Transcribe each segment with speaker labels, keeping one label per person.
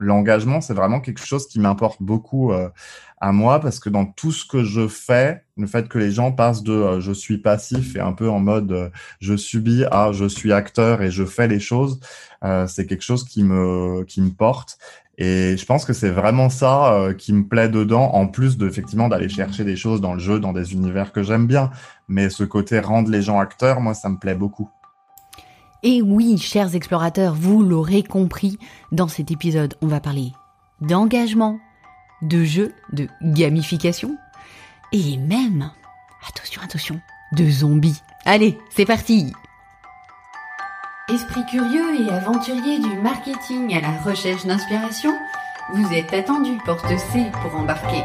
Speaker 1: l'engagement, c'est vraiment quelque chose qui m'importe beaucoup euh, à moi parce que dans tout ce que je fais, le fait que les gens passent de euh, je suis passif et un peu en mode euh, je subis à je suis acteur et je fais les choses, c'est quelque chose qui me qui me porte. Et je pense que c'est vraiment ça qui me plaît dedans, en plus de effectivement d'aller chercher des choses dans le jeu, dans des univers que j'aime bien. Mais ce côté rendre les gens acteurs, moi, ça me plaît beaucoup.
Speaker 2: Et oui, chers explorateurs, vous l'aurez compris, dans cet épisode, on va parler d'engagement, de jeu, de gamification, et même, attention, attention, de zombies. Allez, c'est parti Esprit curieux et aventurier du marketing à la recherche d'inspiration, vous êtes attendu porte C pour embarquer.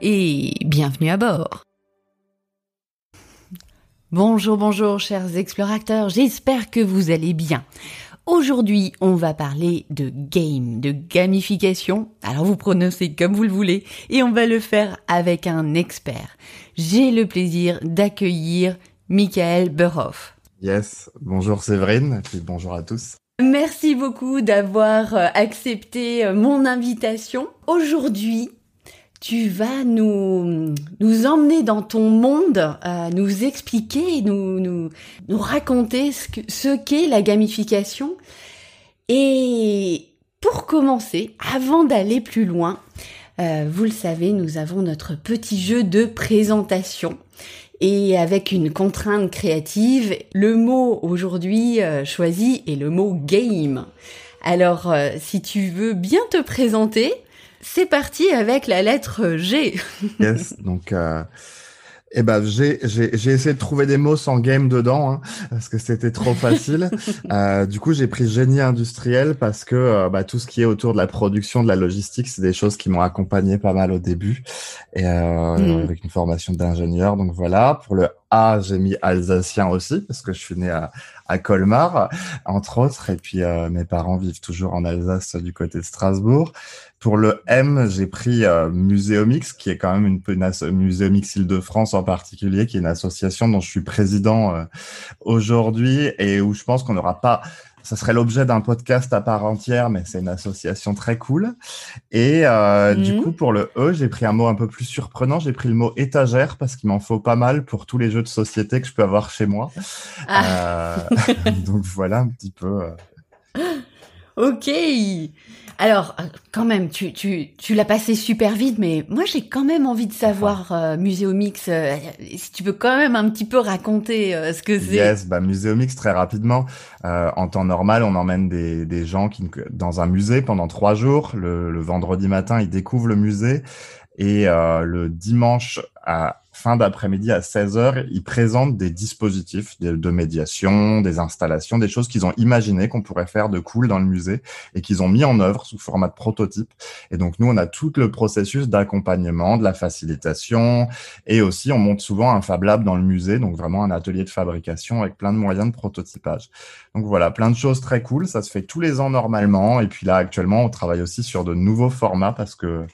Speaker 2: et bienvenue à bord. Bonjour, bonjour chers explorateurs, j'espère que vous allez bien. Aujourd'hui, on va parler de game, de gamification. Alors vous prononcez comme vous le voulez et on va le faire avec un expert. J'ai le plaisir d'accueillir Michael Burhoff.
Speaker 1: Yes, bonjour Séverine et bonjour à tous.
Speaker 2: Merci beaucoup d'avoir euh, accepté euh, mon invitation. Aujourd'hui, tu vas nous, emmener dans ton monde, euh, nous expliquer, nous, nous, raconter ce qu'est la gamification. Et pour commencer, avant d'aller plus loin, euh, vous le savez, nous avons notre petit jeu de présentation. Et avec une contrainte créative, le mot aujourd'hui euh, choisi est le mot game. Alors, si tu veux bien te présenter, c'est parti avec la lettre G.
Speaker 1: yes, donc euh, eh ben j'ai j'ai essayé de trouver des mots sans game dedans hein, parce que c'était trop facile. euh, du coup j'ai pris génie industriel parce que euh, bah, tout ce qui est autour de la production, de la logistique, c'est des choses qui m'ont accompagné pas mal au début et euh, hmm. avec une formation d'ingénieur. Donc voilà. Pour le A j'ai mis alsacien aussi parce que je suis né à, à Colmar entre autres et puis euh, mes parents vivent toujours en Alsace du côté de Strasbourg. Pour le M, j'ai pris euh, Muséomix, qui est quand même une, une Muséomix Île-de-France en particulier, qui est une association dont je suis président euh, aujourd'hui et où je pense qu'on n'aura pas ça serait l'objet d'un podcast à part entière, mais c'est une association très cool. Et euh, du mhm. coup, pour le E, j'ai pris un mot un peu plus surprenant. J'ai pris le mot étagère parce qu'il m'en faut pas mal pour tous les jeux de société que je peux avoir chez moi. Ah. Euh, donc voilà un petit peu.
Speaker 2: Ok. Alors, euh, quand même, tu, tu, tu l'as passé super vite, mais moi j'ai quand même envie de savoir, euh, Muséomix, euh, si tu peux quand même un petit peu raconter euh, ce que c'est.
Speaker 1: Yes, bah Muséomix, très rapidement. en temps normal, on emmène des, des gens qui, dans un musée pendant trois jours. Le, le vendredi matin, ils découvrent le musée. Et le dimanche à fin d'après-midi à 16h, ils présentent des dispositifs de, médiation, des installations, des choses qu'ils ont imaginées qu'on pourrait faire de cool dans le musée et qu'ils ont mis en œuvre sous format de prototype. Et donc, nous, on a tout le processus d'accompagnement, de la facilitation et aussi, on monte souvent un Fab Lab dans le musée, donc vraiment un atelier de fabrication avec plein de moyens de prototypage. Donc voilà, plein de choses très cool. Ça se fait tous les ans normalement. Et puis là, actuellement, on travaille aussi sur de nouveaux formats parce que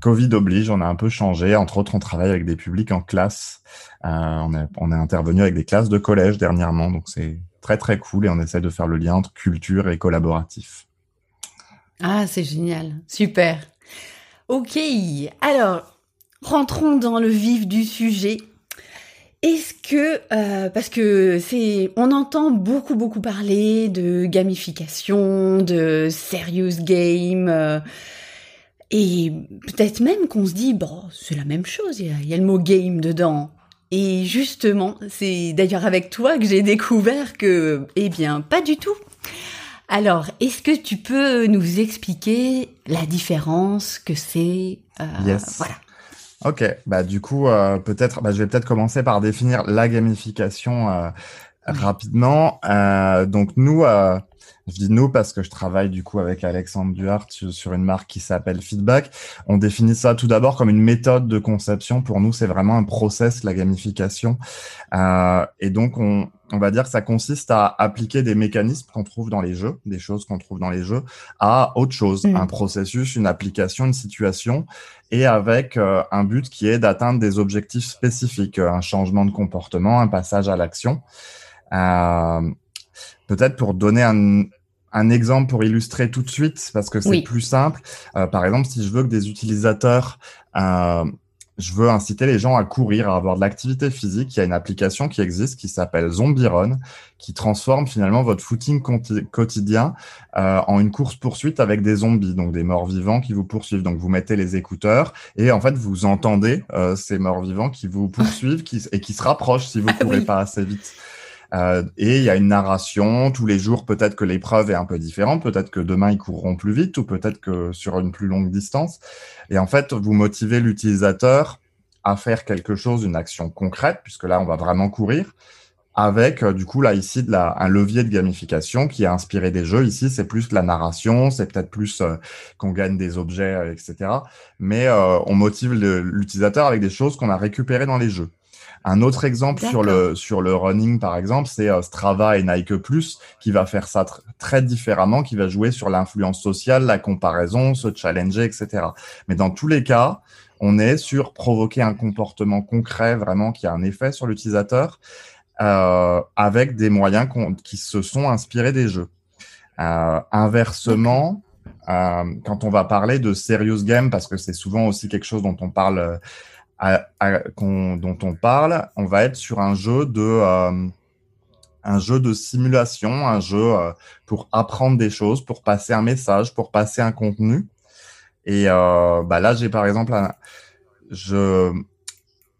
Speaker 1: Covid oblige, on a un peu changé. Entre autres, on travaille avec des publics en classe. Euh, on, est, intervenu avec des classes de collège dernièrement, donc c'est très très cool et on essaie de faire le lien entre culture et collaboratif.
Speaker 2: Ah, c'est génial, super. Ok, alors rentrons dans le vif du sujet. Est-ce que euh, parce que c'est on entend beaucoup beaucoup parler de gamification, de serious game. Euh, et peut-être même qu'on se dit, bon, c'est la même chose, il y, a, le mot game dedans. Et justement, c'est d'ailleurs avec toi que j'ai découvert que, eh bien, pas du tout. Alors, est-ce que tu peux nous expliquer la différence que c'est
Speaker 1: euh, yes. Voilà. Ok, bah du coup, euh, peut-être, bah, je vais peut-être commencer par définir la gamification euh, rapidement. Euh, donc nous, Je dis nous parce que je travaille du coup avec Alexandre Duhart sur une marque qui s'appelle Feedback. On définit ça tout d'abord comme une méthode de conception. Pour nous, c'est vraiment un process, la gamification. Euh, et donc, on, on va dire que ça consiste à appliquer des mécanismes qu'on trouve dans les jeux, des choses qu'on trouve dans les jeux, à autre chose, mm. un processus, une application, une situation, et avec euh, un but qui est d'atteindre des objectifs spécifiques, un changement de comportement, un passage à l'action. Euh, Peut-être pour donner un, un, exemple pour illustrer tout de suite, parce que c'est plus simple. Euh, par exemple, si je veux que des utilisateurs euh, je veux inciter les gens à courir, à avoir de l'activité physique. Il y a une application qui existe qui s'appelle Zombie Run, qui transforme finalement votre footing quotidien euh, en une course-poursuite avec des zombies, donc des morts-vivants qui vous poursuivent. Donc vous mettez les écouteurs et en fait vous entendez ces morts-vivants qui vous poursuivent qui, et qui se rapprochent si vous ne ah courez pas assez vite. Euh, et il y a une narration tous les jours. Peut-être que l'épreuve est un peu différente. Peut-être que demain ils courront plus vite ou peut-être que sur une plus longue distance. Et en fait, vous motivez l'utilisateur à faire quelque chose, une action concrète, puisque là on va vraiment courir, avec euh, du coup là ici de la, un levier de gamification qui est inspiré des jeux. Ici c'est plus la narration, c'est peut-être plus euh, qu'on gagne des objets, etc. Mais on motive l'utilisateur avec des choses qu'on a récupérées dans les jeux. Un autre exemple sur le sur le running par exemple, c'est euh, Strava et Nike Plus qui va faire ça très différemment, qui va jouer sur l'influence sociale, la comparaison, se challenger, etc. Mais dans tous les cas, on est sur provoquer un comportement concret vraiment qui a un effet sur l'utilisateur euh, avec des moyens qui se sont inspirés des jeux. Euh, inversement, euh, quand on va parler de serious game, parce que c'est souvent aussi quelque chose dont on parle euh, dont on parle, on va être sur un jeu de euh, un jeu de simulation, un jeu euh, pour apprendre des choses, pour passer un message, pour passer un contenu. Et euh, bah là, j'ai par exemple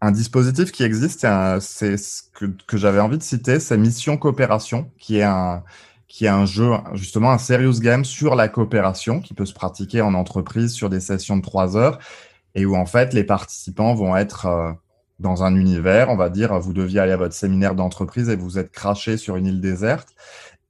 Speaker 1: un dispositif qui existe, c'est ce que, que j'avais envie de citer, c'est Mission Coopération, qui est un qui est un jeu, justement un serious game sur la coopération qui peut se pratiquer en entreprise sur des sessions de trois heures et où en fait les participants vont être euh, dans un univers, on va dire, vous deviez aller à votre séminaire d'entreprise et vous êtes craché sur une île déserte.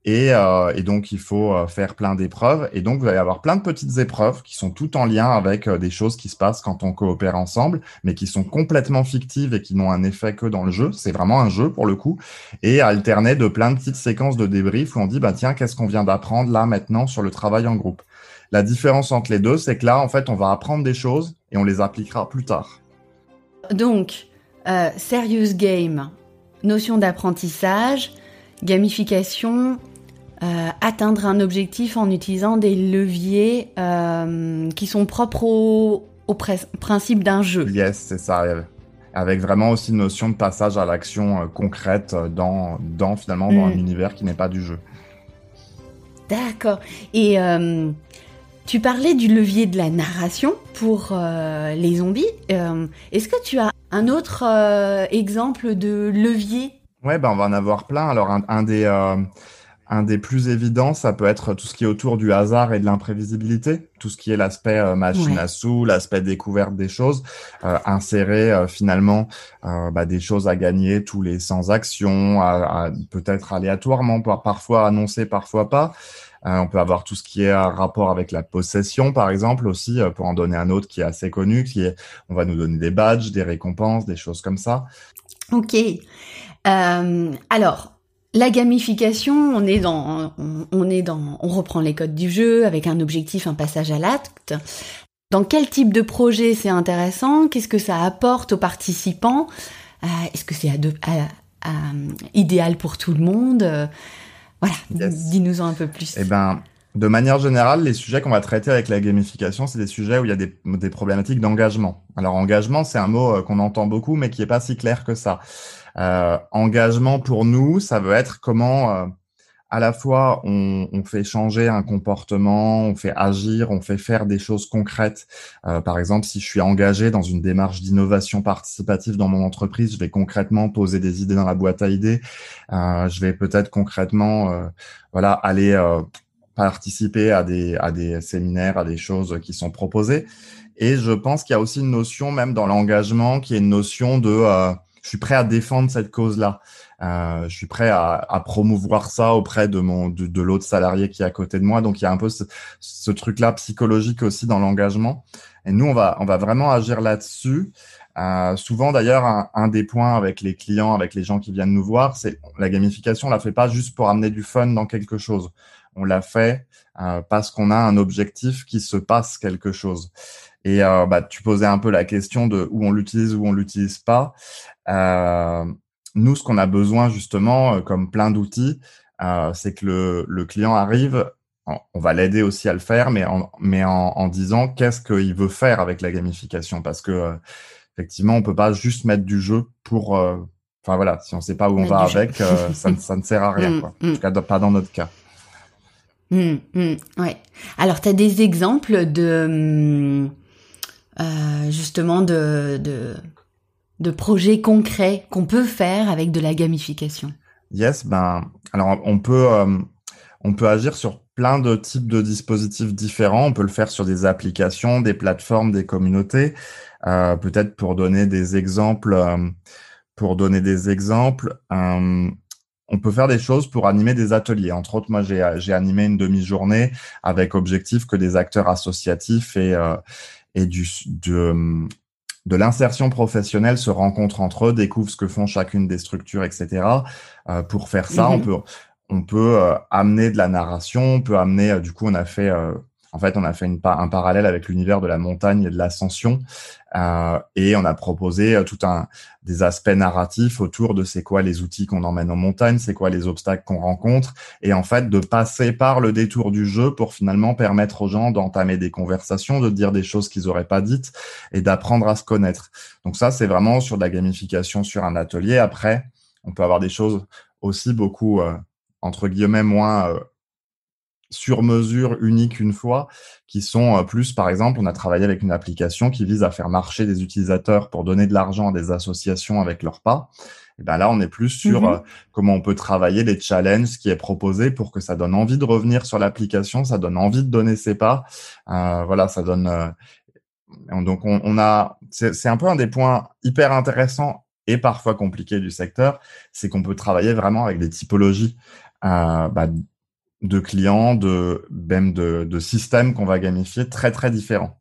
Speaker 1: Et, euh, donc, il faut euh, faire plein d'épreuves. Et donc, vous allez avoir plein de petites épreuves qui sont toutes en lien avec des choses qui se passent quand on coopère ensemble, mais qui sont complètement fictives et qui n'ont un effet que dans le jeu. C'est vraiment un jeu pour le coup. Et alterner de plein de petites séquences de débrief où on dit, bah, tiens, qu'est-ce qu'on vient d'apprendre là maintenant sur le travail en groupe? La différence entre les deux, c'est que là, en fait, on va apprendre des choses et on les appliquera plus tard.
Speaker 2: Donc, euh, serious game, notion d'apprentissage, gamification, euh, atteindre un objectif en utilisant des leviers euh, qui sont propres au, principe d'un jeu.
Speaker 1: Yes, c'est ça. Avec vraiment aussi une notion de passage à l'action concrète dans, dans finalement dans un mm. univers qui n'est pas du jeu.
Speaker 2: D'accord. Et tu parlais du levier de la narration pour euh, les zombies. Euh, est-ce que tu as un autre euh, exemple de levier?
Speaker 1: Ouais, ben on va en avoir plein. Alors un, des un des plus évidents, ça peut être tout ce qui est autour du hasard et de l'imprévisibilité, tout ce qui est l'aspect machine à sous, l'aspect découverte des choses, insérer finalement bah, des choses à gagner tous les sans action, peut-être aléatoirement, parfois annoncé, parfois pas. Euh, on peut avoir tout ce qui est rapport avec la possession, par exemple, aussi, euh, pour en donner un autre qui est assez connu, qui est, on va nous donner des badges, des récompenses, des choses comme ça.
Speaker 2: Ok. Euh, alors, la gamification, on est dans, on, est dans, on reprend les codes du jeu avec un objectif, un passage à l'acte. Dans quel type de projet c'est intéressant? Qu'est-ce que ça apporte aux participants? Est-ce que c'est idéal pour tout le monde? Voilà, dis-nous-en un peu plus.
Speaker 1: Eh ben, de manière générale, les sujets qu'on va traiter avec la gamification, c'est des sujets où il y a des, des problématiques d'engagement. Alors, engagement, c'est un mot euh, qu'on entend beaucoup, mais qui est pas si clair que ça. Euh, engagement pour nous, ça veut être comment euh, à la fois on, fait changer un comportement, on fait agir, on fait faire des choses concrètes. Euh, par exemple, si je suis engagé dans une démarche d'innovation participative dans mon entreprise, je vais concrètement poser des idées dans la boîte à idées. Euh, je vais peut-être concrètement, euh, voilà, aller euh, participer à des à des séminaires, à des choses qui sont proposées. Et je pense qu'il y a aussi une notion, même dans l'engagement, qui est une notion de je suis prêt à défendre cette cause-là. Euh, je suis prêt à, à, promouvoir ça auprès de mon de, de l'autre salarié qui est à côté de moi. Donc il y a un peu ce, ce truc-là psychologique aussi dans l'engagement. Et nous, on va on va vraiment agir là-dessus. Euh, souvent d'ailleurs, un, un, des points avec les clients, avec les gens qui viennent nous voir, c'est la gamification. On la fait pas juste pour amener du fun dans quelque chose. On l'a fait euh, parce qu'on a un objectif qui se passe quelque chose. Et euh, bah, tu posais un peu la question de où on l'utilise, où on l'utilise pas. Euh, nous, ce qu'on a besoin justement, euh, comme plein d'outils, euh, c'est que le, le, client arrive, on va l'aider aussi à le faire, mais en, mais en, en disant qu'est-ce qu'il veut faire avec la gamification, parce que effectivement, on peut pas juste mettre du jeu pour, enfin voilà, si on sait pas où on va avec, ça, ça, ne sert à rien, mm, quoi. En mm. tout cas, pas dans notre cas.
Speaker 2: Mmh, mmh, ouais. Alors, tu as des exemples de euh, justement de, de, projets concrets qu'on peut faire avec de la gamification
Speaker 1: Yes, ben alors on peut euh, on peut agir sur plein de types de dispositifs différents. On peut le faire sur des applications, des plateformes, des communautés. Euh, Peut-être pour donner des exemples, pour donner des exemples, on peut faire des choses pour animer des ateliers. Entre autres, moi, j'ai animé une demi-journée avec objectif que des acteurs associatifs et et du, de, de l'insertion professionnelle se rencontrent entre eux, découvrent ce que font chacune des structures, etc. Euh, pour faire ça, on mhm. peut, on peut euh, amener de la narration, on peut amener, euh, du coup, on a fait euh, en fait, on a fait un parallèle avec l'univers de la montagne et de l'ascension, euh, et on a proposé euh, tout un des aspects narratifs autour de c'est quoi les outils qu'on emmène en montagne, c'est quoi les obstacles qu'on rencontre, et en fait de passer par le détour du jeu pour finalement permettre aux gens d'entamer des conversations, de dire des choses qu'ils auraient pas dites et d'apprendre à se connaître. Donc ça, c'est vraiment sur de la gamification sur un atelier. Après, on peut avoir des choses aussi beaucoup euh, entre guillemets moins sur mesure unique une fois, qui sont euh, plus, par exemple, on a travaillé avec une application qui vise à faire marcher des utilisateurs pour donner de l'argent à des associations avec leurs pas. Et ben là, on est plus sur mm-hmm. euh, comment on peut travailler les challenges qui est proposé pour que ça donne envie de revenir sur l'application, ça donne envie de donner ses pas. Euh, voilà, ça donne. Euh, donc on, on a, c'est un peu un des points hyper intéressants et parfois compliqués du secteur, c'est qu'on peut travailler vraiment avec des typologies. Euh, bah, de clients, de même de, de systèmes qu'on va gamifier très très différents.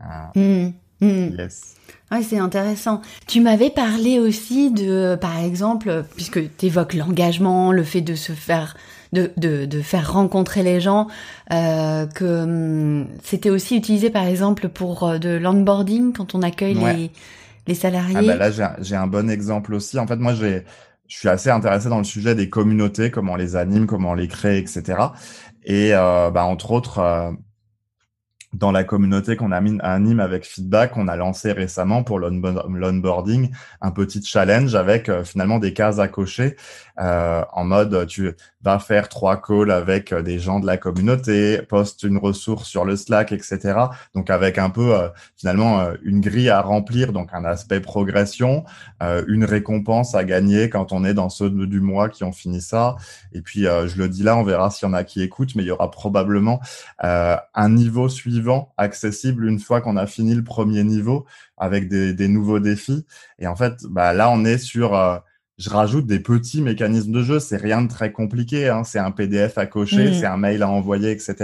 Speaker 2: Euh, mmh, mmh. Yes. Ouais, c'est intéressant. Tu m'avais parlé aussi de, par exemple, puisque tu évoques l'engagement, le fait de se faire, de, de, de faire rencontrer les gens, euh, que hum, c'était aussi utilisé par exemple pour euh, de l'onboarding quand on accueille les, les salariés. Ah
Speaker 1: bah là, j'ai un bon exemple aussi. En fait, moi, j'ai je suis assez intéressé dans le sujet des communautés, comment on les anime, comment on les crée, etc. Et euh, bah, entre autres, euh, dans la communauté qu'on anime avec Feedback, on a lancé récemment pour l'onboarding un petit challenge avec euh, finalement des cases à cocher euh, en mode tu vas faire trois calls avec euh, des gens de la communauté, poste une ressource sur le Slack, etc. Donc avec un peu euh, finalement euh, une grille à remplir, donc un aspect progression, une récompense à gagner quand on est dans ceux du mois qui ont fini ça. Et puis je le dis là, on verra s'il y en a qui écoutent, mais il y aura probablement un niveau suivant accessible une fois qu'on a fini le premier niveau avec des, des, nouveaux défis. Et en fait, bah, là, on est sur, euh, je rajoute des petits mécanismes de jeu. C'est rien de très compliqué. Hein. C'est un PDF à cocher, c'est un mail à envoyer, etc.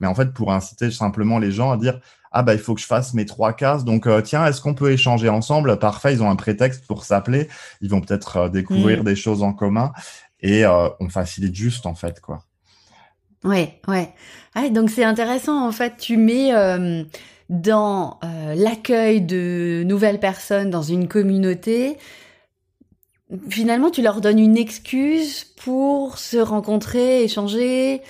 Speaker 1: Mais en fait, pour inciter simplement les gens à dire, ah bah il faut que je fasse mes trois cases. Donc euh, tiens, est-ce qu'on peut échanger ensemble? Parfait, ils ont un prétexte pour s'appeler. Ils vont peut-être euh, découvrir des choses en commun et on facilite juste en fait quoi.
Speaker 2: Ouais, ouais. Ah, donc c'est intéressant en fait. Tu mets euh, dans euh, l'accueil de nouvelles personnes dans une communauté. Finalement, tu leur donnes une excuse pour se rencontrer, échanger,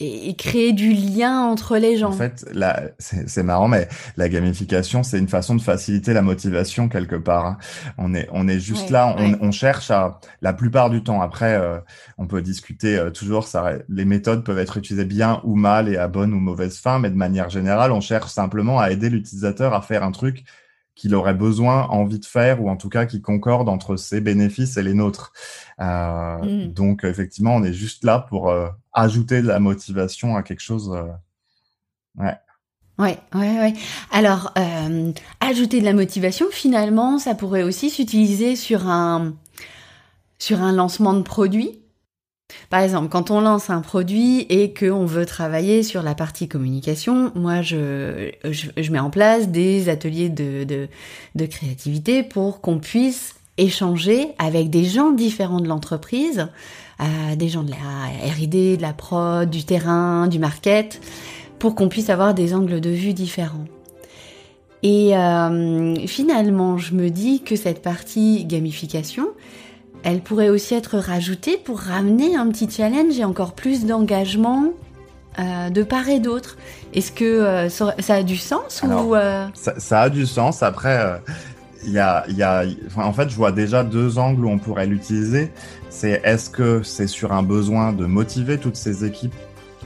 Speaker 2: et, créer du lien entre les gens.
Speaker 1: En fait, là, c'est marrant, mais la gamification, c'est une façon de faciliter la motivation quelque part. Hein. On est, on est juste là, on, on, cherche à, la plupart du temps. Après, euh, on peut discuter euh, toujours. Ça, les méthodes peuvent être utilisées bien ou mal et à bonne ou mauvaise fin, mais de manière générale, on cherche simplement à aider l'utilisateur à faire un truc qu'il aurait besoin, envie de faire, ou en tout cas qui concorde entre ses bénéfices et les nôtres. Euh, mm. Donc effectivement, on est juste là pour euh, ajouter de la motivation à quelque chose. Euh, ouais.
Speaker 2: Ouais, ouais, ouais. Alors, euh, ajouter de la motivation, finalement, ça pourrait aussi s'utiliser sur un sur un lancement de produit. Par exemple, quand on lance un produit et qu'on veut travailler sur la partie communication, moi, je, je, mets en place des ateliers de, de, créativité pour qu'on puisse échanger avec des gens différents de l'entreprise, euh, des gens de la R&D, de la prod, du terrain, du market, pour qu'on puisse avoir des angles de vue différents. Et euh, finalement, je me dis que cette partie gamification, elle pourrait aussi être rajoutée pour ramener un petit challenge et encore plus d'engagement euh, de part et d'autre. Est-ce que euh, ça, a du sens ou
Speaker 1: ça, a du sens. Après, il y a, y a, en fait, je vois déjà deux angles où on pourrait l'utiliser. C'est est-ce que c'est sur un besoin de motiver toutes ces équipes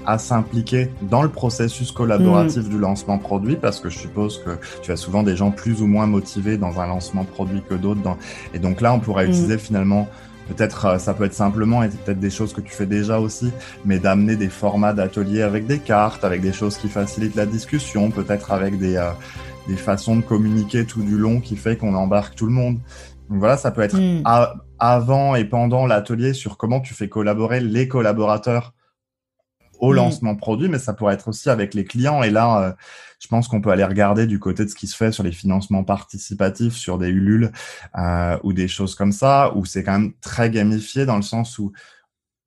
Speaker 1: à s'impliquer dans le processus collaboratif mm. du lancement produit parce que je suppose que tu as souvent des gens plus ou moins motivés dans un lancement produit que d'autres. Dans... Et donc là, on pourrait mm. utiliser finalement Peut-être euh, ça peut être simplement et peut-être des choses que tu fais déjà aussi, mais d'amener des formats d'ateliers avec des cartes, avec des choses qui facilitent la discussion, peut-être avec des, euh, des façons de communiquer tout du long qui fait qu'on embarque tout le monde. Donc voilà, ça peut être mm. avant et pendant l'atelier sur comment tu fais collaborer les collaborateurs au mm. lancement produit, mais ça pourrait être aussi avec les clients. Et là, euh, je pense qu'on peut aller regarder du côté de ce qui se fait sur les financements participatifs, sur des Ulule euh, ou des choses comme ça, où c'est quand même très gamifié dans le sens où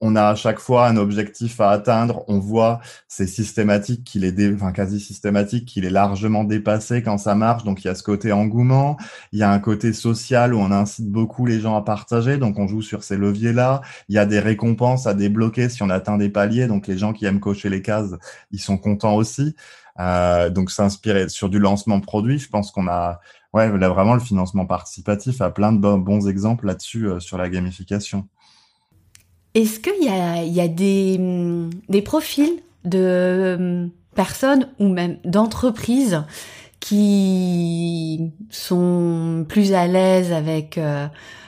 Speaker 1: on a à chaque fois un objectif à atteindre. On voit, c'est systématique qu'il est, enfin quasi systématique qu'il est largement dépassé quand ça marche. Donc il y a ce côté engouement, il y a un côté social où on incite beaucoup les gens à partager. Donc on joue sur ces leviers-là. Il y a des récompenses à débloquer si on atteint des paliers. Donc les gens qui aiment cocher les cases, ils sont contents aussi. Euh, donc s'inspirer sur du lancement produit, je pense qu'on a, ouais, vraiment le financement participatif a plein de bons exemples là-dessus euh, sur la gamification.
Speaker 2: Est-ce qu'il y a, y a des, des profils de personnes ou même d'entreprises qui sont plus à l'aise avec euh,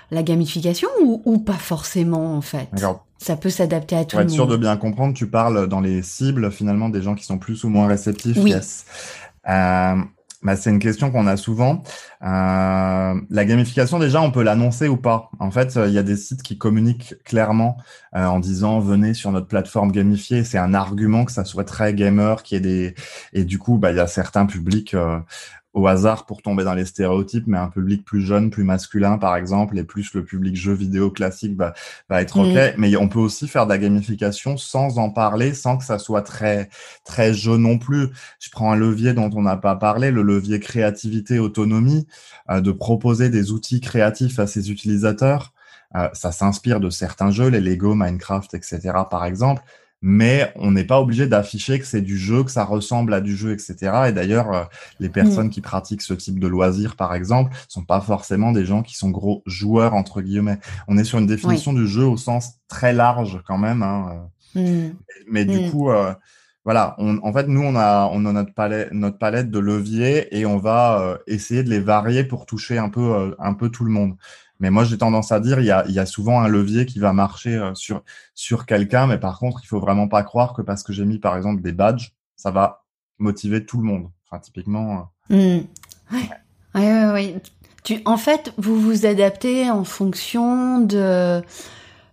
Speaker 2: la gamification ou, ou, pas forcément en fait? Ça peut s'adapter à tout le monde.
Speaker 1: Pour être sûr de bien comprendre, tu parles dans les cibles finalement des gens qui sont plus ou moins réceptifs.
Speaker 2: Oui.
Speaker 1: Yes. Euh, bah, c'est une question qu'on a souvent. Euh, la gamification, déjà, on peut l'annoncer ou pas. En fait, il y a des sites qui communiquent clairement euh, en disant venez sur notre plateforme gamifiée. C'est un argument que ça soit très gamer, qui est des et du coup, bah, il y a certains publics euh, au hasard pour tomber dans les stéréotypes, mais un public plus jeune, plus masculin, par exemple, et plus le public jeu vidéo classique va, va être OK. Mm. Mais on peut aussi faire de la gamification sans en parler, sans que ça soit très, très jeu non plus. Je prends un levier dont on n'a pas parlé, le levier créativité, autonomie, euh, de proposer des outils créatifs à ses utilisateurs. Euh, ça s'inspire de certains jeux, les Lego, Minecraft, etc., par exemple mais on n'est pas obligé d'afficher que c'est du jeu, que ça ressemble à du jeu, etc. Et d'ailleurs, euh, les personnes mm. qui pratiquent ce type de loisirs, par exemple, sont pas forcément des gens qui sont gros joueurs entre guillemets. On est sur une définition du jeu au sens très large quand même. Hein. Euh. Mm. Mais, du mm. coup, euh, voilà, en fait, nous, on a, on a notre palette, notre palette de leviers et on va essayer de les varier pour toucher un peu, un peu tout le monde. Mais moi, j'ai tendance à dire, il y a, il y a souvent un levier qui va marcher euh, sur, sur quelqu'un, mais par contre, il faut vraiment pas croire que parce que j'ai mis, par exemple, des badges, ça va motiver tout le monde. Enfin, typiquement.
Speaker 2: Mmh. Ouais. Ouais, ouais, Tu, en fait, vous vous adaptez en fonction de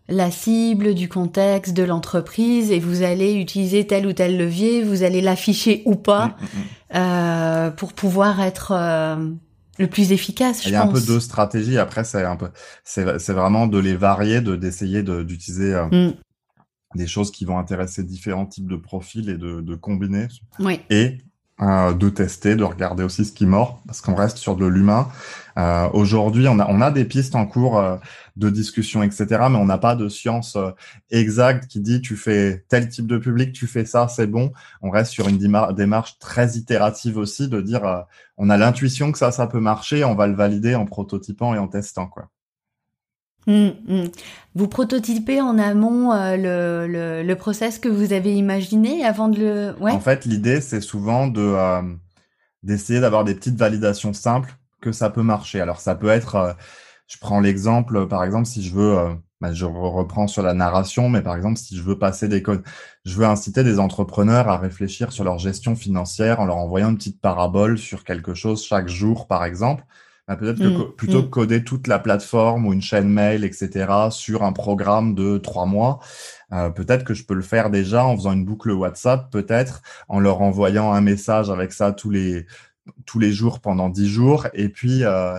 Speaker 2: la cible, du contexte, de l'entreprise, et vous allez utiliser tel ou tel levier, vous allez l'afficher ou pas, mmh, mmh, mmh. euh, pour pouvoir être euh, le plus efficace. Je
Speaker 1: Il y a un peu deux stratégies. Après, c'est un peu, c'est, c'est vraiment de les varier, de d'essayer de, d'utiliser euh, mm. des choses qui vont intéresser différents types de profils et de, de combiner.
Speaker 2: Oui.
Speaker 1: Et euh, de tester, de regarder aussi ce qui mord, parce qu'on reste sur de l'humain. Euh, Aujourd'hui, on a, on a des pistes en cours euh, de discussion, etc., mais on n'a pas de science euh, exacte qui dit tu fais tel type de public, tu fais ça, c'est bon. On reste sur une démarche très itérative aussi, de dire euh, on a l'intuition que ça, ça peut marcher, on va le valider en prototypant et en testant, quoi.
Speaker 2: Mmh, mmh. Vous prototypez en amont euh, le, le, le, process que vous avez imaginé avant de le.
Speaker 1: Ouais. En fait, l'idée, c'est souvent de euh, d'essayer d'avoir des petites validations simples que ça peut marcher. Alors, ça peut être, euh, je prends l'exemple, par exemple, si je veux bah, je reprends sur la narration, mais par exemple, si je veux passer des codes, je veux inciter des entrepreneurs à réfléchir sur leur gestion financière en leur envoyant une petite parabole sur quelque chose chaque jour, par exemple. Bah, peut-être que mmh, plutôt que mmh. coder toute la plateforme ou une chaîne mail, etc., sur un programme de trois mois, euh, peut-être que je peux le faire déjà en faisant une boucle WhatsApp, peut-être en leur envoyant un message avec ça tous les tous les jours pendant dix jours, et puis euh,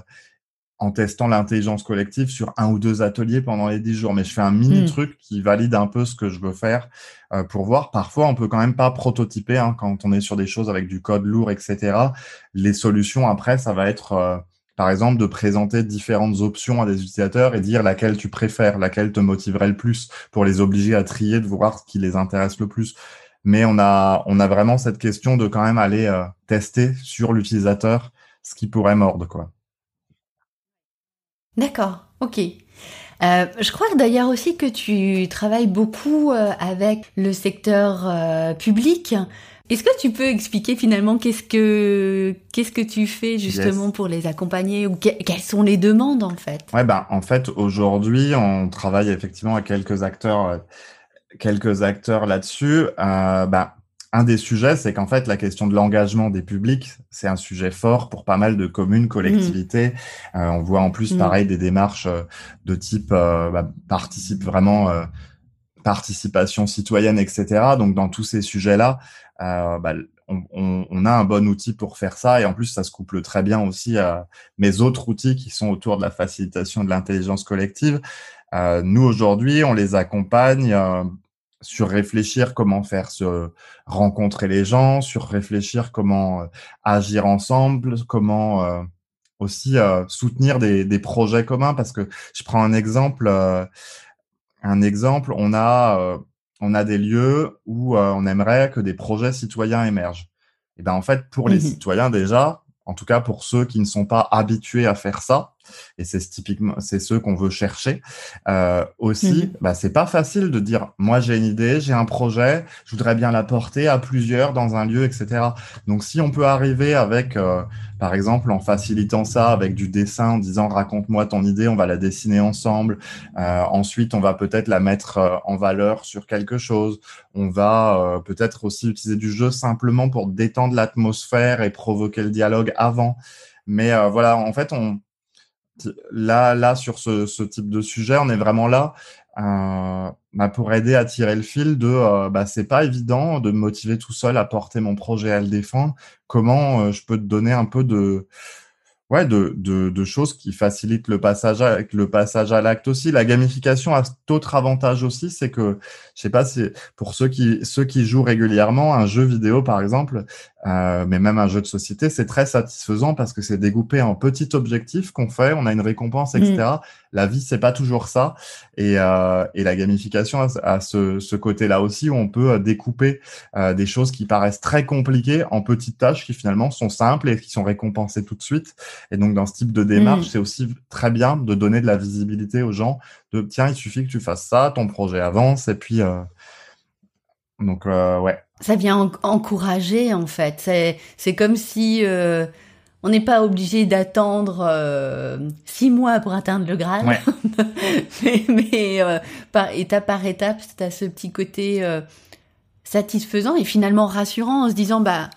Speaker 1: en testant l'intelligence collective sur un ou deux ateliers pendant les dix jours. Mais je fais un mini mmh. truc qui valide un peu ce que je veux faire euh, pour voir. Parfois, on peut quand même pas prototyper hein, quand on est sur des choses avec du code lourd, etc. Les solutions après, ça va être par exemple, de présenter différentes options à des utilisateurs et dire laquelle tu préfères, laquelle te motiverait le plus pour les obliger à trier, de voir ce qui les intéresse le plus. Mais on a, vraiment cette question de quand même aller euh, tester sur l'utilisateur ce qui pourrait mordre, quoi.
Speaker 2: D'accord, ok. Euh, je crois d'ailleurs aussi que tu travailles beaucoup euh, avec le secteur public. Est-ce que tu peux expliquer finalement qu'est-ce que qu'est-ce que tu fais justement pour les accompagner ou quelles sont les demandes en fait?
Speaker 1: Ouais ben en fait aujourd'hui on travaille effectivement avec quelques acteurs euh, quelques acteurs là-dessus. Euh, ben, un des sujets, c'est qu'en fait, la question de l'engagement des publics, c'est un sujet fort pour pas mal de communes, collectivités. Mmh. Euh, on voit en plus, mmh. pareil, des démarches euh, de type euh, bah, participe vraiment participation citoyenne, etc. Donc, dans tous ces sujets-là, euh, bah, on, on, on, a un bon outil pour faire ça et en plus ça se couple très bien aussi à mes autres outils qui sont autour de la facilitation de l'intelligence collective. Euh, nous aujourd'hui, on les accompagne euh, sur réfléchir comment faire se rencontrer les gens, sur réfléchir comment euh, agir ensemble, comment euh, aussi soutenir des, des, projets communs. Parce que je prends un exemple, un exemple, on a on a des lieux où euh, on aimerait que des projets citoyens émergent. Et ben en fait, pour les mmh citoyens déjà, en tout cas pour ceux qui ne sont pas habitués à faire ça, et c'est typiquement c'est ceux qu'on veut chercher euh, aussi. Mmh bah, c'est pas facile de dire moi j'ai une idée, j'ai un projet, je voudrais bien l'apporter à plusieurs dans un lieu, etc. Donc si on peut arriver avec euh, par exemple en facilitant ça avec du dessin en disant raconte-moi ton idée, on va la dessiner ensemble. Euh, ensuite on va peut-être la mettre euh, en valeur sur quelque chose. On va euh, peut-être aussi utiliser du jeu simplement pour détendre l'atmosphère et provoquer le dialogue avant. Mais voilà, en fait, on, là, là, sur ce, type de sujet, on est vraiment là euh, bah, pour aider à tirer le fil de euh, bah, c'est pas évident de me motiver tout seul à porter mon projet à le défendre. Comment euh, je peux te donner un peu de ouais, de, choses qui facilitent le passage à, l'acte aussi. La gamification a cet autre avantage aussi, c'est que, je sais pas si pour ceux qui jouent régulièrement, un jeu vidéo par exemple, euh, mais même un jeu de société, c'est très satisfaisant parce que c'est découpé en petits objectifs qu'on fait, on a une récompense, etc. Mmh. La vie, c'est pas toujours ça. Et, euh, et la gamification a, ce, ce côté-là aussi où on peut euh, découper euh, des choses qui paraissent très compliquées en petites tâches qui finalement sont simples et qui sont récompensées tout de suite. Et donc, dans ce type de démarche, mmh. c'est aussi très bien de donner de la visibilité aux gens de tiens, il suffit que tu fasses ça, ton projet avance et puis euh, donc euh, ouais.
Speaker 2: Ça vient encourager en fait. C'est c'est comme si euh, on n'est pas obligé d'attendre six mois pour atteindre le Graal, mais, mais par étape par étape, c'est à ce petit côté satisfaisant et finalement rassurant en se disant bah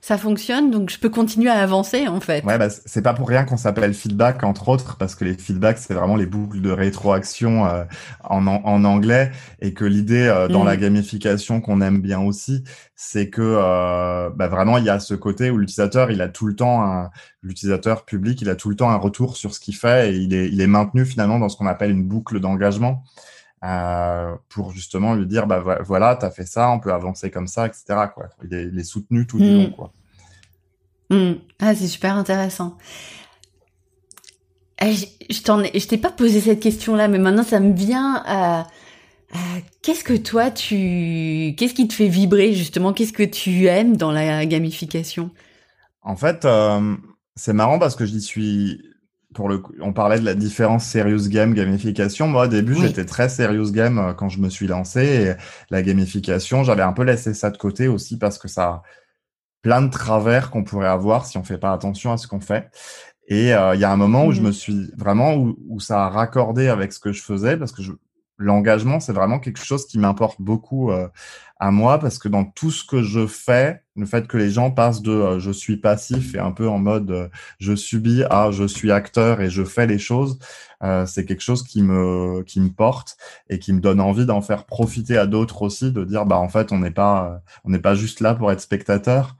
Speaker 2: ça fonctionne, donc je peux continuer à avancer en fait.
Speaker 1: Ouais, bah, c'est pas pour rien qu'on s'appelle feedback entre autres, parce que les feedbacks c'est vraiment les boucles de rétroaction euh, en, en, anglais, et que l'idée euh, dans la mm. gamification qu'on aime bien aussi, c'est que euh, bah, vraiment il y a ce côté où l'utilisateur il a tout le temps l'utilisateur public il a tout le temps un retour sur ce qu'il fait et il est il est maintenu finalement dans ce qu'on appelle une boucle d'engagement. Euh, pour justement lui dire bah voilà t'as fait ça on peut avancer comme ça etc quoi. Il est, il est soutenu tout du long mm. quoi.
Speaker 2: Mm. ah c'est super intéressant. Eh, je t'en je t'ai pas posé cette question là mais maintenant ça me vient à, qu'est-ce que toi tu qu'est-ce qui te fait vibrer justement? Qu'est-ce que tu aimes dans la gamification?
Speaker 1: En fait euh, c'est marrant parce que j'y suis pour le on parlait de la différence serious game gamification. Moi, au début, j'étais très serious game euh, quand je me suis lancé et la gamification, j'avais un peu laissé ça de côté aussi parce que ça a plein de travers qu'on pourrait avoir si on fait pas attention à ce qu'on fait. Et euh, il y a un moment où je mmh me suis vraiment où, ça a raccordé avec ce que je faisais parce que je, l'engagement, c'est vraiment quelque chose qui m'importe beaucoup euh, à moi parce que dans tout ce que je fais, le fait que les gens passent de euh, je suis passif et un peu en mode euh, je subis à je suis acteur et je fais les choses, c'est quelque chose qui me qui me porte et qui me donne envie d'en faire profiter à d'autres aussi, de dire bah en fait on n'est pas on n'est pas juste là pour être spectateur.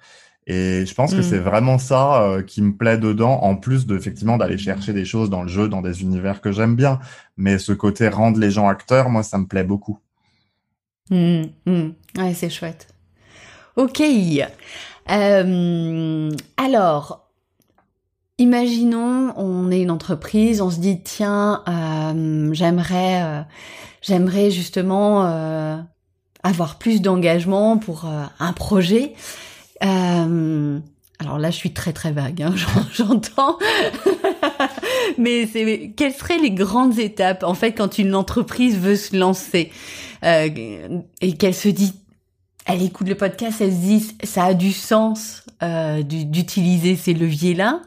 Speaker 1: Et je pense que c'est mm. vraiment ça euh, qui me plaît dedans, en plus de effectivement d'aller chercher des choses dans le jeu, dans des univers que j'aime bien. Mais ce côté rendre les gens acteurs, moi, ça me plaît beaucoup.
Speaker 2: Mm, mm. Ouais, c'est chouette. Ok. Euh, alors, imaginons, on est une entreprise, on se dit tiens, euh, j'aimerais, euh, j'aimerais justement euh, avoir plus d'engagement pour un projet. Euh, alors là, je suis très très vague, hein, j'entends. Mais c'est quelles seraient les grandes étapes en fait quand une entreprise veut se lancer euh, et qu'elle se dit, elle écoute le podcast, elle se dit ça a du sens euh, d'utiliser ces leviers là.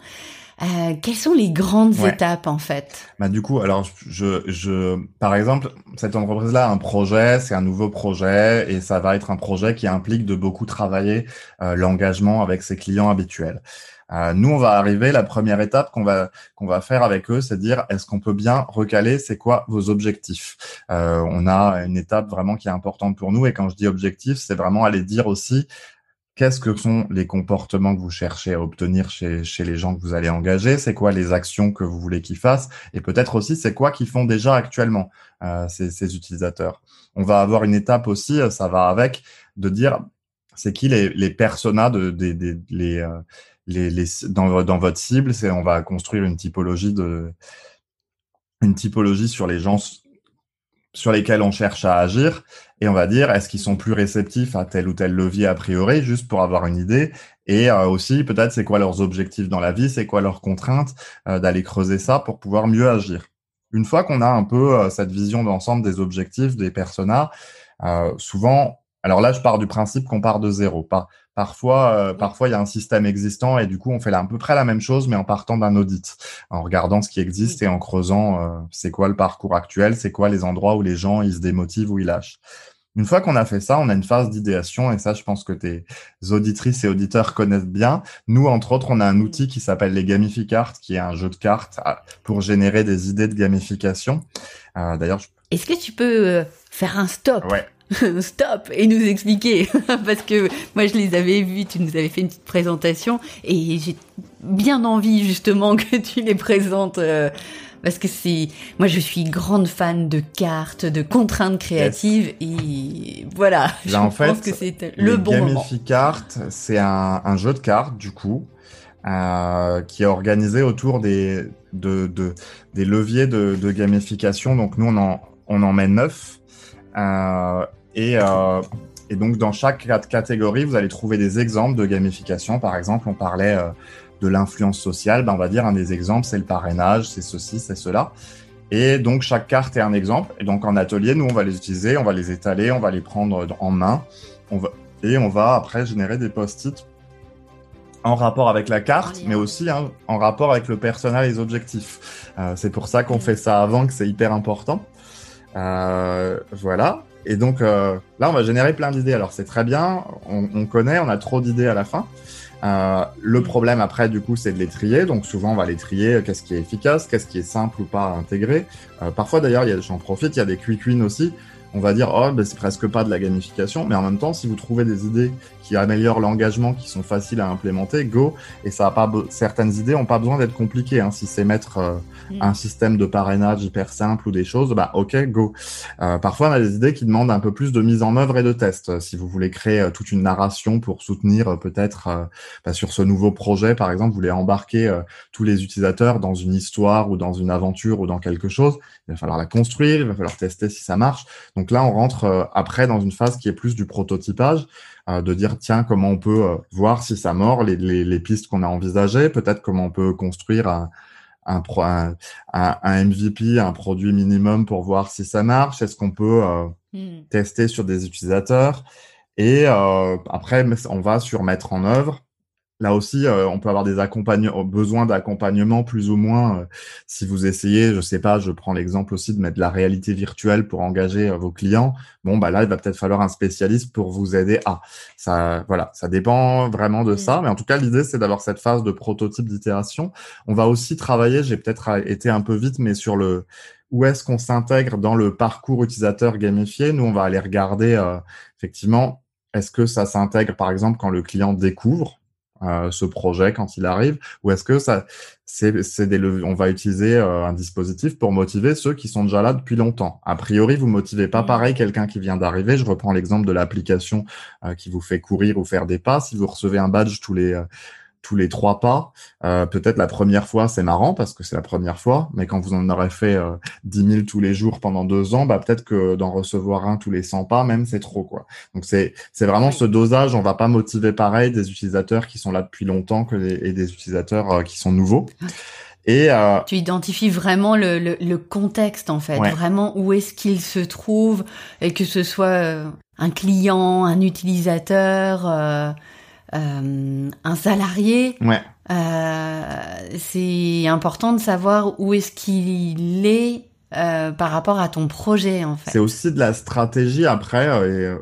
Speaker 2: Euh, quelles sont les grandes étapes en fait?
Speaker 1: Bah du coup, alors je, je, par exemple, cette entreprise-là a un projet, c'est un nouveau projet et ça va être un projet qui implique de beaucoup travailler euh, l'engagement avec ses clients habituels. Euh, nous, on va arriver. La première étape qu'on va qu'on va faire avec eux, c'est dire est-ce qu'on peut bien recaler c'est quoi vos objectifs? Euh, on a une étape vraiment qui est importante pour nous et quand je dis objectif, c'est vraiment aller dire aussi qu'est-ce que sont les comportements que vous cherchez à obtenir chez, chez les gens que vous allez engager, c'est quoi les actions que vous voulez qu'ils fassent, et peut-être aussi c'est quoi qu'ils font déjà actuellement euh, ces, utilisateurs? On va avoir une étape aussi, euh, ça va avec, de dire c'est qui les, les personas de, euh, les, les, dans, dans votre cible, c'est on va construire une typologie de une typologie sur les gens sur lesquels on cherche à agir et on va dire est-ce qu'ils sont plus réceptifs à tel ou tel levier a priori juste pour avoir une idée? Et euh, aussi peut-être c'est quoi leurs objectifs dans la vie? C'est quoi leurs contraintes euh, d'aller creuser ça pour pouvoir mieux agir? Une fois qu'on a un peu euh, cette vision d'ensemble des objectifs des personas souvent alors là je pars du principe qu'on part de zéro pas Parfois, euh, parfois il y a un système existant et du coup on fait à peu près la même chose, mais en partant d'un audit, en regardant ce qui existe et en creusant euh, c'est quoi le parcours actuel, c'est quoi les endroits où les gens ils se démotivent ou ils lâchent. Une fois qu'on a fait ça, on a une phase d'idéation et ça, je pense que tes auditrices et auditeurs connaissent bien. Nous, entre autres, on a un outil qui s'appelle les Gamificards, qui est un jeu de cartes euh, pour générer des idées de gamification. Euh, D'ailleurs,
Speaker 2: est-ce que tu peux faire un stop?
Speaker 1: Ouais.
Speaker 2: stop et nous expliquer parce que moi je les avais vus, tu nous avais fait une petite présentation et j'ai bien envie justement que tu les présentes euh, parce que c'est moi je suis grande fan de cartes, de contraintes créatives et voilà, je en pense que c'est le bon moment.
Speaker 1: Cartes, c'est un, un, jeu de cartes du coup euh, qui est organisé autour des de, de des leviers de, de, gamification. Donc nous on en on en met neuf. Euh, et, euh, et donc, dans chaque catégorie, vous allez trouver des exemples de gamification. Par exemple, on parlait euh, de l'influence sociale. Ben, on va dire un des exemples, c'est le parrainage, c'est ceci, c'est cela. Et donc, chaque carte est un exemple. Et donc, en atelier, nous, on va les utiliser, on va les étaler, on va les prendre en main. On va, et on va après générer des post-it en rapport avec la carte, mais aussi hein, en rapport avec le personnel et les objectifs. Euh, c'est pour ça qu'on fait ça avant, que c'est hyper important. Euh, voilà. Et donc euh, là, on va générer plein d'idées. Alors c'est très bien, on, on, connaît, on a trop d'idées à la fin. Euh, le problème après, du coup, c'est de les trier. Donc souvent, on va les trier. Euh, qu'est-ce qui est efficace, qu'est-ce qui est simple ou pas à intégrer. Euh, parfois, d'ailleurs, j'en profite, il y a des quick wins aussi. On va dire, oh, ben, c'est presque pas de la gamification, mais en même temps, si vous trouvez des idées qui améliorent l'engagement, qui sont faciles à implémenter, go. Et ça a pas certaines idées ont pas besoin d'être compliquées. Hein. Si c'est mettre euh, mm. un système de parrainage hyper simple ou des choses, bah ok, go. Euh, parfois, on a des idées qui demandent un peu plus de mise en œuvre et de test. Si vous voulez créer euh, toute une narration pour soutenir euh, peut-être bah, sur ce nouveau projet, par exemple, vous voulez embarquer tous les utilisateurs dans une histoire ou dans une aventure ou dans quelque chose, il va falloir la construire, il va falloir tester si ça marche. Donc là, on rentre après dans une phase qui est plus du prototypage. Euh, de dire tiens comment on peut euh, voir si ça mord les, les, les pistes qu'on a envisagées, peut-être comment on peut construire un, un, un, un, MVP, un produit minimum pour voir si ça marche, est-ce qu'on peut euh, hmm. tester sur des utilisateurs? Et après on va sur mettre en œuvre là aussi, euh, on peut avoir des accompagnements, besoin d'accompagnement plus ou moins. Euh, si vous essayez, je sais pas, je prends l'exemple aussi de mettre de la réalité virtuelle pour engager euh, vos clients. Bon, bah là, il va peut-être falloir un spécialiste pour vous aider à. Ça, voilà, ça dépend vraiment de ça. Mais en tout cas, l'idée, c'est d'avoir cette phase de prototype d'itération. On va aussi travailler. J'ai peut-être été un peu vite, mais sur le où est-ce qu'on s'intègre dans le parcours utilisateur gamifié. Nous, on va aller regarder effectivement. Est-ce que ça s'intègre, par exemple, quand le client découvre euh, ce projet quand il arrive ou est-ce que ça c'est c'est des on va utiliser euh, un dispositif pour motiver ceux qui sont déjà là depuis longtemps. A priori vous motivez pas mmh. pareil quelqu'un qui vient d'arriver. Je reprends l'exemple de l'application euh, qui vous fait courir ou faire des pas. Si vous recevez un badge tous les tous les trois pas. Euh, peut-être la première fois, c'est marrant parce que c'est la première fois, mais quand vous en aurez fait euh, 10 000 tous les jours pendant deux ans, bah, peut-être que d'en recevoir un tous les 100 pas, même, c'est trop. quoi. Donc c'est c'est vraiment ce dosage. On va pas motiver pareil des utilisateurs qui sont là depuis longtemps que et des utilisateurs euh, qui sont nouveaux.
Speaker 2: Et euh, tu identifies vraiment le, le, le contexte en fait, vraiment où est-ce qu'il se trouve et que ce soit euh, un client, un utilisateur euh, un salarié,
Speaker 1: ouais.
Speaker 2: euh, c'est important de savoir où est-ce qu'il est euh, par rapport à ton projet en fait.
Speaker 1: C'est aussi de la stratégie après, euh,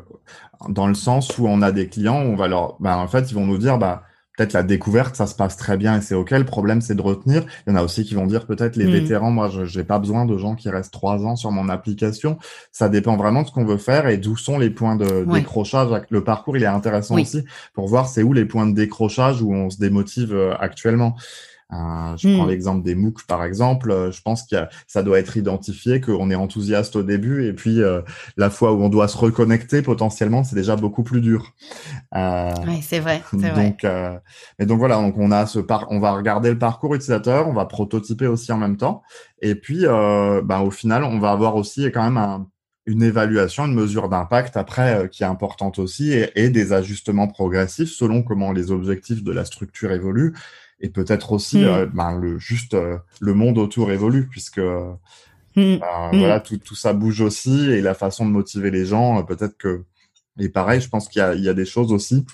Speaker 1: dans le sens où on a des clients, on va leur, bah, en fait, ils vont nous dire, bah peut-être la découverte, ça se passe très bien et c'est ok. Le problème, c'est de retenir. Il y en a aussi qui vont dire peut-être les mm. vétérans, moi, je n'ai pas besoin de gens qui restent trois ans sur mon application. Ça dépend vraiment de ce qu'on veut faire et d'où sont les points de décrochage. Le parcours, il est intéressant aussi pour voir c'est où les points de décrochage où on se démotive euh, actuellement. Euh, je prends hmm. l'exemple des MOOC par exemple. Euh, je pense que ça doit être identifié qu'on est enthousiaste au début et puis euh, la fois où on doit se reconnecter potentiellement, c'est déjà beaucoup plus dur.
Speaker 2: Euh, oui, c'est vrai.
Speaker 1: Donc,
Speaker 2: vrai.
Speaker 1: et donc voilà, donc on a ce par, on va regarder le parcours utilisateur, on va prototyper aussi en même temps, et puis bah, au final, on va avoir aussi quand même un, une évaluation, une mesure d'impact après qui est importante aussi et, et, des ajustements progressifs selon comment les objectifs de la structure évoluent et peut-être aussi hmm. euh, ben, le juste euh, le monde autour évolue puisque euh, hmm. ben, hmm. voilà tout, tout ça bouge aussi et la façon de motiver les gens peut-être que et pareil je pense qu'il y a, il y a des choses aussi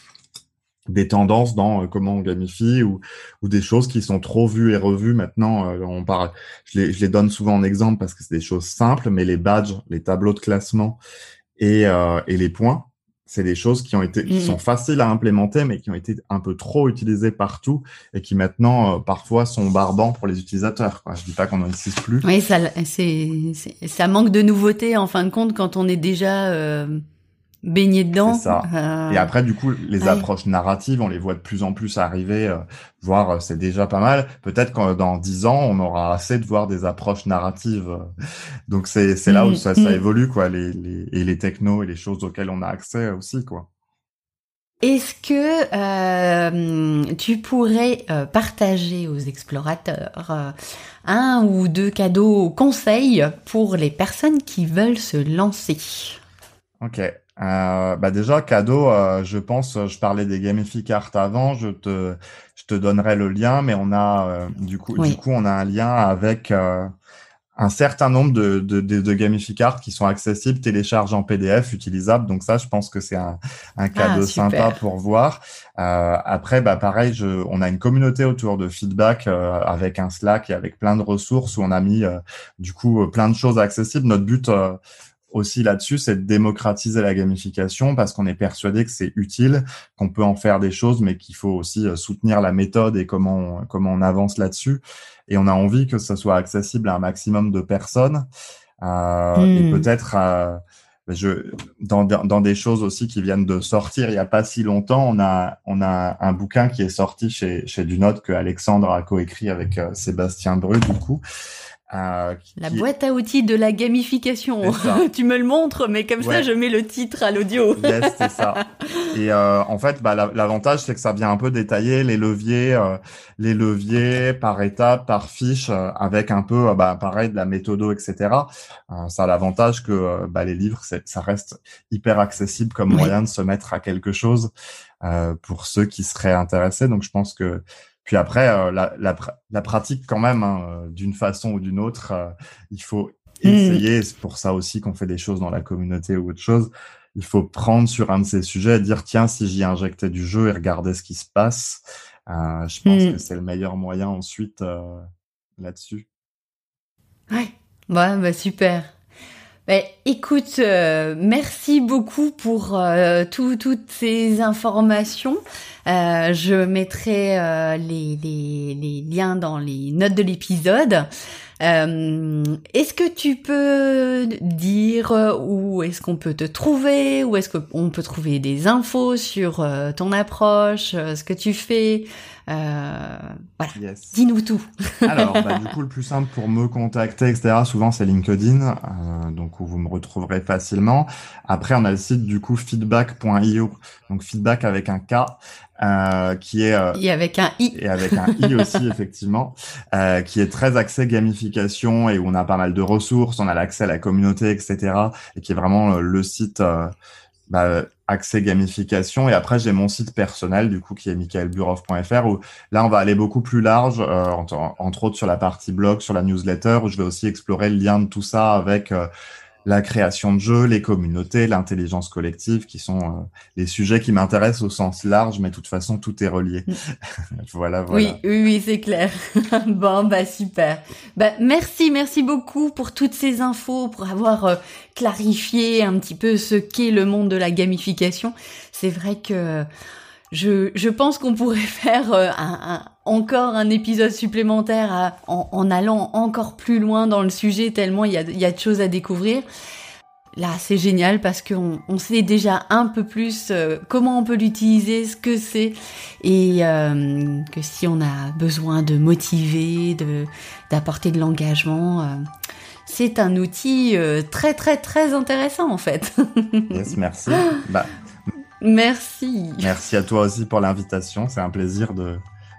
Speaker 1: des tendances dans comment on gamifie ou, ou des choses qui sont trop vues et revues maintenant on parle je les, je les donne souvent en exemple parce que c'est des choses simples mais les badges les tableaux de classement et, et les points c'est des choses qui ont été qui mm. sont faciles à implémenter mais qui ont été un peu trop utilisées partout et qui maintenant euh, parfois sont barbants pour les utilisateurs quoi. Je dis pas qu'on n'en utilise plus.
Speaker 2: Oui, ça c'est ça manque de nouveauté en fin de compte quand on est déjà euh, baigner dedans.
Speaker 1: ça. Euh, et après, du coup, les approches narratives, on les voit de plus en plus arriver, euh, voire euh, c'est déjà pas mal. Peut-être que dans dix ans, on aura assez de voir des approches narratives. Donc c'est c'est là où mm, ça, ça mm. évolue quoi, les, les et les technos et les choses auxquelles on a accès aussi quoi.
Speaker 2: Est-ce que euh, tu pourrais partager aux explorateurs un ou deux cadeaux conseils pour les personnes qui veulent se lancer?
Speaker 1: Ok. Euh, bah déjà cadeau, euh, je pense, je parlais des gamificart avant, je te, je te donnerai le lien, mais on a euh, du coup, du coup, on a un lien avec euh, un certain nombre de, de, de, de qui sont accessibles, télécharges en PDF, utilisables. Donc ça, je pense que c'est un, un cadeau ah, sympa pour voir. après, bah pareil, je, on a une communauté autour de feedback avec un Slack et avec plein de ressources où on a mis du coup plein de choses accessibles. Notre but aussi là-dessus, c'est de démocratiser la gamification parce qu'on est persuadé que c'est utile, qu'on peut en faire des choses, mais qu'il faut aussi euh, soutenir la méthode et comment on, comment on avance là-dessus. Et on a envie que ça soit accessible à un maximum de personnes. Euh, Et hmm. peut-être euh, je, dans, dans des choses aussi qui viennent de sortir il n'y a pas si longtemps, on a, on a un bouquin qui est sorti chez, chez Dunote que Alexandre a coécrit avec euh, Sébastien Bru, du coup,
Speaker 2: euh, la boîte à outils de la gamification. tu me le montres, mais comme ça, je mets le titre à l'audio.
Speaker 1: yes, c'est ça. Et euh, en fait, bah, l'avantage, c'est que ça vient un peu détailler les leviers, euh, les leviers par étape, par fiche, euh, avec un peu, euh, bah, pareil, de la méthodo, etc. ça a l'avantage que bah, les livres, ça reste hyper accessible comme moyen de se mettre à quelque chose pour ceux qui seraient intéressés. Donc, je pense que puis après, euh, la, la, la, pratique quand même, hein, euh, d'une façon ou d'une autre, euh, il faut hmm. essayer. C'est pour ça aussi qu'on fait des choses dans la communauté ou autre chose. Il faut prendre sur un de ces sujets et dire tiens, si j'y injectais du jeu et regarder ce qui se passe. je pense mmh. que c'est le meilleur moyen ensuite là-dessus.
Speaker 2: Ouais, ouais bah super. Bah, écoute, euh, merci beaucoup pour euh, toutes ces informations. Euh, je mettrai les, les, les, liens dans les notes de l'épisode. est-ce que tu peux dire où est-ce qu'on peut te trouver, où est-ce qu'on peut trouver des infos sur ton approche, ce que tu fais? Euh, voilà. Dis-nous tout.
Speaker 1: Alors, bah, du coup, le plus simple pour me contacter, etc., souvent c'est LinkedIn, euh, donc où vous me retrouverez facilement. Après, on a le site du coup feedback.io, donc feedback avec un K. Euh, qui est euh,
Speaker 2: et avec un i
Speaker 1: et avec un i aussi effectivement euh, qui est très axé gamification et où on a pas mal de ressources on a l'accès à la communauté etc et qui est vraiment le site bah, accès gamification. Et après, j'ai mon site personnel, du coup, qui est michaelburov.fr, où là, on va aller beaucoup plus large, euh, entre, autres sur la partie blog, sur la newsletter, où je vais aussi explorer le lien de tout ça avec euh, la création de jeux, les communautés, l'intelligence collective, qui sont euh, les sujets qui m'intéressent au sens large, mais de toute façon, tout est relié. Mm. voilà, voilà.
Speaker 2: Oui, oui, oui c'est clair. bon, bah super. Bah merci, merci beaucoup pour toutes ces infos, pour avoir euh, clarifié un petit peu ce qu'est le monde de la gamification. C'est vrai que je, je pense qu'on pourrait faire euh, un, encore un épisode supplémentaire en, allant encore plus loin dans le sujet, tellement il y a, y a de choses à découvrir. Là, c'est génial parce qu'on on sait déjà un peu plus euh, comment on peut l'utiliser, ce que c'est, et euh, que si on a besoin de motiver, de d'apporter de l'engagement, c'est un outil très très très intéressant en fait.
Speaker 1: yes, merci. Bah,
Speaker 2: Merci.
Speaker 1: Merci à toi aussi pour l'invitation. C'est un plaisir de,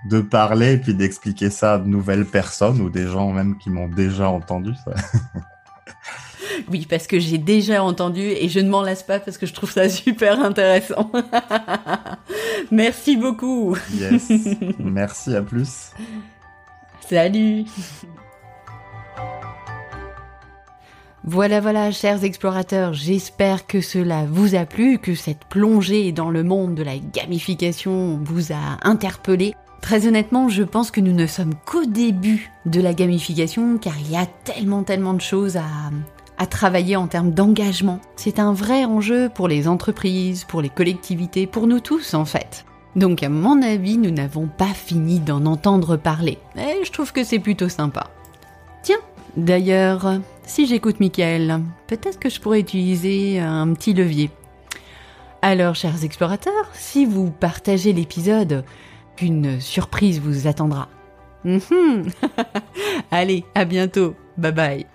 Speaker 1: de parler et puis d'expliquer ça à de nouvelles personnes ou des gens même qui m'ont déjà entendu. Ça.
Speaker 2: Oui, parce que j'ai déjà entendu et je ne m'en lasse pas parce que je trouve ça super intéressant. Merci beaucoup.
Speaker 1: Yes. Merci, à plus.
Speaker 2: Salut. Voilà, voilà, chers explorateurs, j'espère que cela vous a plu, que cette plongée dans le monde de la gamification vous a interpellé. Très honnêtement, je pense que nous ne sommes qu'au début de la gamification, car il y a tellement, tellement de choses à, travailler en termes d'engagement. C'est un vrai enjeu pour les entreprises, pour les collectivités, pour nous tous en fait. Donc à mon avis, nous n'avons pas fini d'en entendre parler. Et je trouve que c'est plutôt sympa. Tiens, d'ailleurs, si j'écoute Michael, peut-être que je pourrais utiliser un petit levier. Alors, chers explorateurs, si vous partagez l'épisode, une surprise vous attendra. Mhm. Allez, à bientôt. Bye bye.